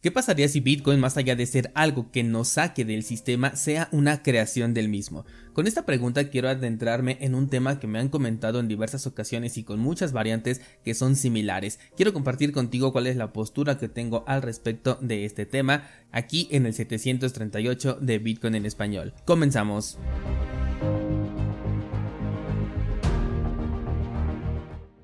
¿Qué pasaría si Bitcoin, más allá de ser algo que nos saque del sistema, sea una creación del mismo? Con esta pregunta quiero adentrarme en un tema que me han comentado en diversas ocasiones y con muchas variantes que son similares. Quiero compartir contigo cuál es la postura que tengo al respecto de este tema aquí en el 738 de Bitcoin en español. Comenzamos.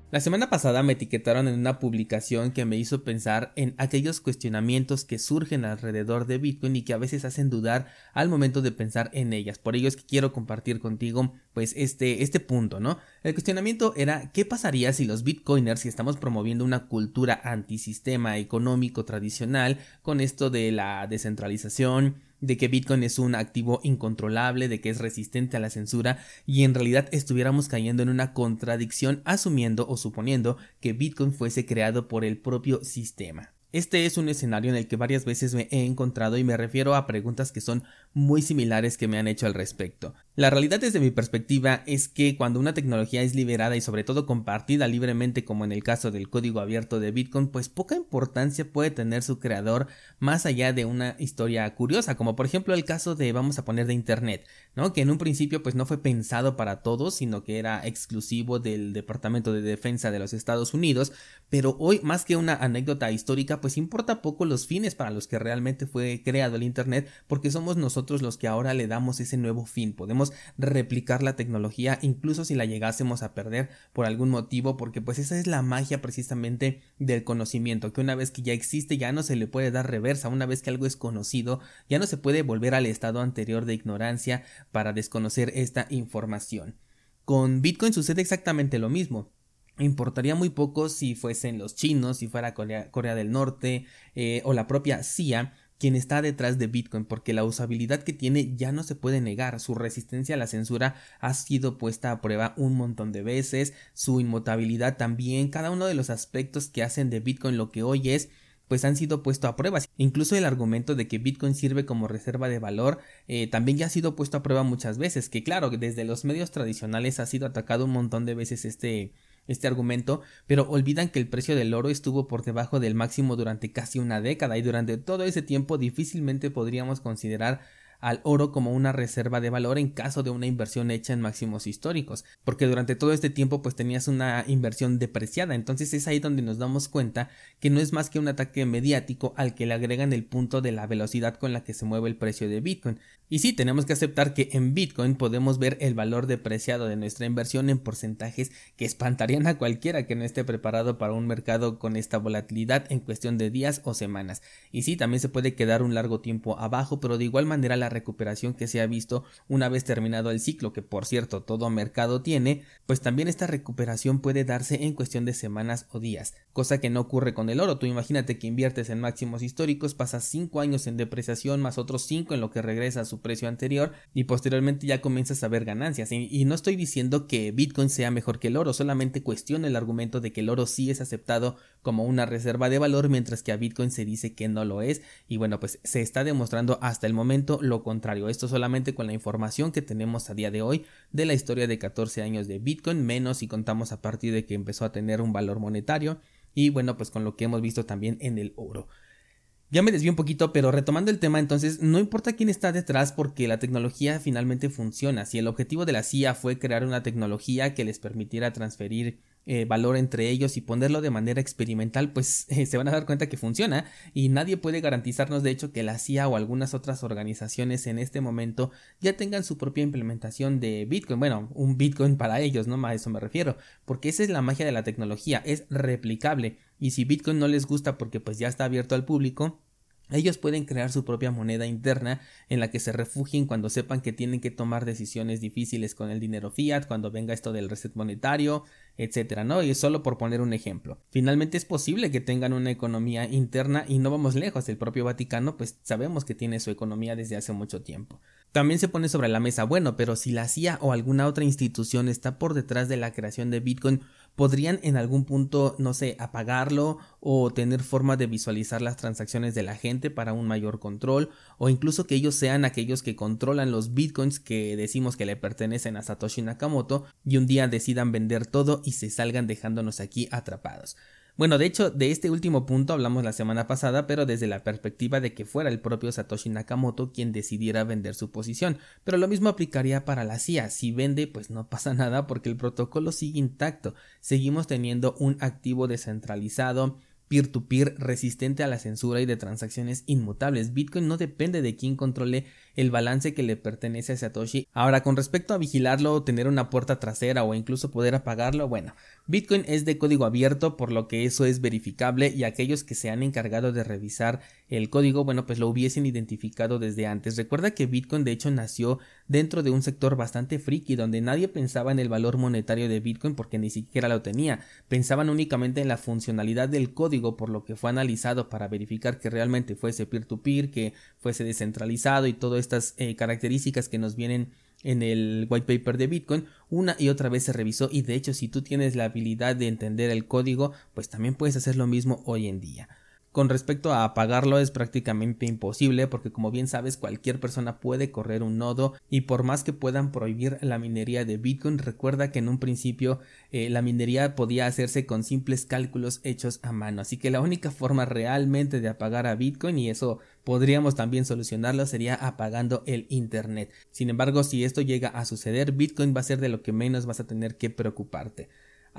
La semana pasada me etiquetaron en una publicación que me hizo pensar en aquellos cuestionamientos que surgen alrededor de Bitcoin y que a veces hacen dudar al momento de pensar en ellas. Por ello es que quiero compartir contigo pues este, este punto, ¿no? El cuestionamiento era ¿qué pasaría si los Bitcoiners, si estamos promoviendo una cultura antisistema económico tradicional con esto de la descentralización, de que Bitcoin es un activo incontrolable, de que es resistente a la censura y en realidad estuviéramos cayendo en una contradicción asumiendo o suponiendo que Bitcoin fuese creado por el propio sistema. Este es un escenario en el que varias veces me he encontrado y me refiero a preguntas que son muy similares que me han hecho al respecto. La realidad desde mi perspectiva es que cuando una tecnología es liberada y sobre todo compartida libremente como en el caso del código abierto de Bitcoin, pues poca importancia puede tener su creador más allá de una historia curiosa, como por ejemplo el caso de vamos a poner de Internet, ¿no? Que en un principio pues no fue pensado para todos, sino que era exclusivo del Departamento de Defensa de los Estados Unidos, pero hoy más que una anécdota histórica pues importa poco los fines para los que realmente fue creado el Internet porque somos nosotros los que ahora le damos ese nuevo fin, podemos replicar la tecnología incluso si la llegásemos a perder por algún motivo porque pues esa es la magia precisamente del conocimiento que una vez que ya existe ya no se le puede dar reversa. Una vez que algo es conocido ya no se puede volver al estado anterior de ignorancia para desconocer esta información. Con Bitcoin sucede exactamente lo mismo importaría muy poco si fuesen los chinos, si fuera Corea, del Norte eh, o la propia CIA, quien está detrás de Bitcoin porque la usabilidad que tiene ya no se puede negar, su resistencia a la censura ha sido puesta a prueba un montón de veces, su inmutabilidad también, cada uno de los aspectos que hacen de Bitcoin lo que hoy es pues han sido puesto a prueba. Incluso el argumento de que Bitcoin sirve como reserva de valor eh, también ya ha sido puesto a prueba muchas veces. Que claro, desde los medios tradicionales ha sido atacado un montón de veces este, este argumento, pero olvidan que el precio del oro estuvo por debajo del máximo durante casi una década y durante todo ese tiempo difícilmente podríamos considerar al oro como una reserva de valor en caso de una inversión hecha en máximos históricos, porque durante todo este tiempo pues tenías una inversión depreciada, entonces es ahí donde nos damos cuenta que no es más que un ataque mediático al que le agregan el punto de la velocidad con la que se mueve el precio de Bitcoin. Y sí, tenemos que aceptar que en Bitcoin podemos ver el valor depreciado de nuestra inversión en porcentajes que espantarían a cualquiera que no esté preparado para un mercado con esta volatilidad en cuestión de días o semanas. Y sí, también se puede quedar un largo tiempo abajo, pero de igual manera la recuperación que se ha visto una vez terminado el ciclo, que por cierto todo mercado tiene, pues también esta recuperación puede darse en cuestión de semanas o días, cosa que no ocurre con el oro. Tú imagínate que inviertes en máximos históricos, pasas 5 años en depreciación más otros 5 en lo que regresa a su precio anterior y posteriormente ya comienzas a ver ganancias. Y, y no estoy diciendo que Bitcoin sea mejor que el oro, solamente cuestiono el argumento de que el oro sí es aceptado como una reserva de valor mientras que a Bitcoin se dice que no lo es y bueno pues se está demostrando hasta el momento lo contrario. Esto solamente con la información que tenemos a día de hoy de la historia de 14 años de Bitcoin, menos si contamos a partir de que empezó a tener un valor monetario y bueno, pues con lo que hemos visto también en el oro. Ya me desvío un poquito, pero retomando el tema, entonces no importa quién está detrás porque la tecnología finalmente funciona. Si el objetivo de la CIA fue crear una tecnología que les permitiera transferir eh, valor entre ellos y ponerlo de manera experimental, pues se van a dar cuenta que funciona y nadie puede garantizarnos de hecho que la CIA o algunas otras organizaciones en este momento ya tengan su propia implementación de Bitcoin, bueno, un Bitcoin para ellos, no a eso me refiero, porque esa es la magia de la tecnología, es replicable. Y si Bitcoin no les gusta porque pues ya está abierto al público, ellos pueden crear su propia moneda interna en la que se refugien cuando sepan que tienen que tomar decisiones difíciles con el dinero fiat, cuando venga esto del reset monetario, etcétera, ¿no? Y solo por poner un ejemplo. Finalmente es posible que tengan una economía interna y no vamos lejos, el propio Vaticano pues sabemos que tiene su economía desde hace mucho tiempo. También se pone sobre la mesa, bueno, pero si la CIA o alguna otra institución está por detrás de la creación de Bitcoin, podrían en algún punto, no sé, apagarlo o tener forma de visualizar las transacciones de la gente para un mayor control o incluso que ellos sean aquellos que controlan los bitcoins que decimos que le pertenecen a Satoshi Nakamoto y un día decidan vender todo y se salgan dejándonos aquí atrapados. Bueno, de hecho, de este último punto hablamos la semana pasada, pero desde la perspectiva de que fuera el propio Satoshi Nakamoto quien decidiera vender su posición. Pero lo mismo aplicaría para la CIA. Si vende, pues no pasa nada porque el protocolo sigue intacto. Seguimos teniendo un activo descentralizado peer-to-peer resistente a la censura y de transacciones inmutables. Bitcoin no depende de quién controle el balance que le pertenece a Satoshi. Ahora, con respecto a vigilarlo, tener una puerta trasera o incluso poder apagarlo, bueno, Bitcoin es de código abierto, por lo que eso es verificable y aquellos que se han encargado de revisar el código, bueno, pues lo hubiesen identificado desde antes. Recuerda que Bitcoin de hecho nació dentro de un sector bastante friki donde nadie pensaba en el valor monetario de Bitcoin porque ni siquiera lo tenía. Pensaban únicamente en la funcionalidad del código, por lo que fue analizado para verificar que realmente fuese peer-to-peer, que fuese descentralizado y todas estas eh, características que nos vienen en el white paper de Bitcoin una y otra vez se revisó y de hecho si tú tienes la habilidad de entender el código pues también puedes hacer lo mismo hoy en día. Con respecto a apagarlo es prácticamente imposible porque como bien sabes cualquier persona puede correr un nodo y por más que puedan prohibir la minería de Bitcoin recuerda que en un principio eh, la minería podía hacerse con simples cálculos hechos a mano. Así que la única forma realmente de apagar a Bitcoin y eso podríamos también solucionarlo sería apagando el internet. Sin embargo si esto llega a suceder Bitcoin va a ser de lo que menos vas a tener que preocuparte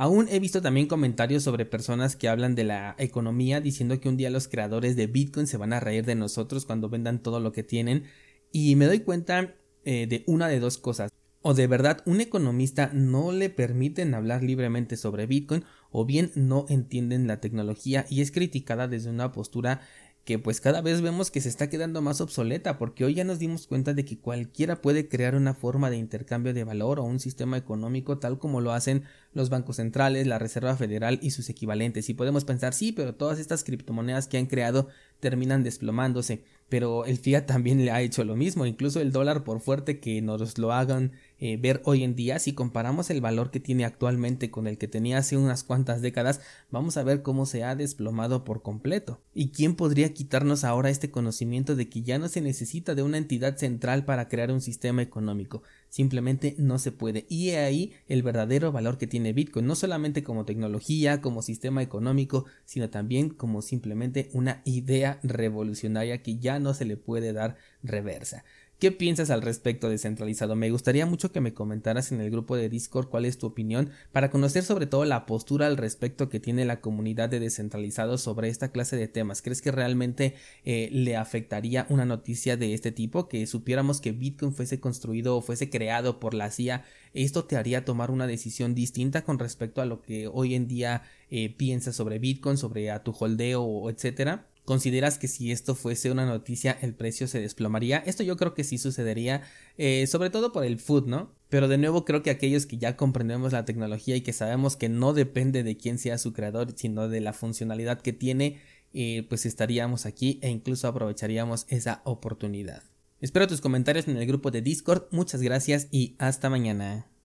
Aún he visto también comentarios sobre personas que hablan de la economía diciendo que un día los creadores de Bitcoin se van a reír de nosotros cuando vendan todo lo que tienen y me doy cuenta eh, de una de dos cosas. O de verdad un economista no le permiten hablar libremente sobre Bitcoin o bien no entienden la tecnología y es criticada desde una postura que pues cada vez vemos que se está quedando más obsoleta porque hoy ya nos dimos cuenta de que cualquiera puede crear una forma de intercambio de valor o un sistema económico tal como lo hacen los bancos centrales, la Reserva Federal y sus equivalentes. Y podemos pensar sí, pero todas estas criptomonedas que han creado terminan desplomándose, pero el fiat también le ha hecho lo mismo, incluso el dólar por fuerte que nos lo hagan eh, ver hoy en día, si comparamos el valor que tiene actualmente con el que tenía hace unas cuantas décadas, vamos a ver cómo se ha desplomado por completo. ¿Y quién podría quitarnos ahora este conocimiento de que ya no se necesita de una entidad central para crear un sistema económico? Simplemente no se puede. Y ahí el verdadero valor que tiene Bitcoin, no solamente como tecnología, como sistema económico, sino también como simplemente una idea revolucionaria que ya no se le puede dar reversa. ¿Qué piensas al respecto de centralizado? Me gustaría mucho que me comentaras en el grupo de Discord cuál es tu opinión para conocer sobre todo la postura al respecto que tiene la comunidad de descentralizados sobre esta clase de temas. ¿Crees que realmente eh, le afectaría una noticia de este tipo? Que supiéramos que Bitcoin fuese construido o fuese creado por la CIA. ¿Esto te haría tomar una decisión distinta con respecto a lo que hoy en día eh, piensas sobre Bitcoin, sobre a tu holdeo, etcétera? ¿Consideras que si esto fuese una noticia el precio se desplomaría? Esto yo creo que sí sucedería, eh, sobre todo por el food, ¿no? Pero de nuevo creo que aquellos que ya comprendemos la tecnología y que sabemos que no depende de quién sea su creador, sino de la funcionalidad que tiene, eh, pues estaríamos aquí e incluso aprovecharíamos esa oportunidad. Espero tus comentarios en el grupo de Discord, muchas gracias y hasta mañana.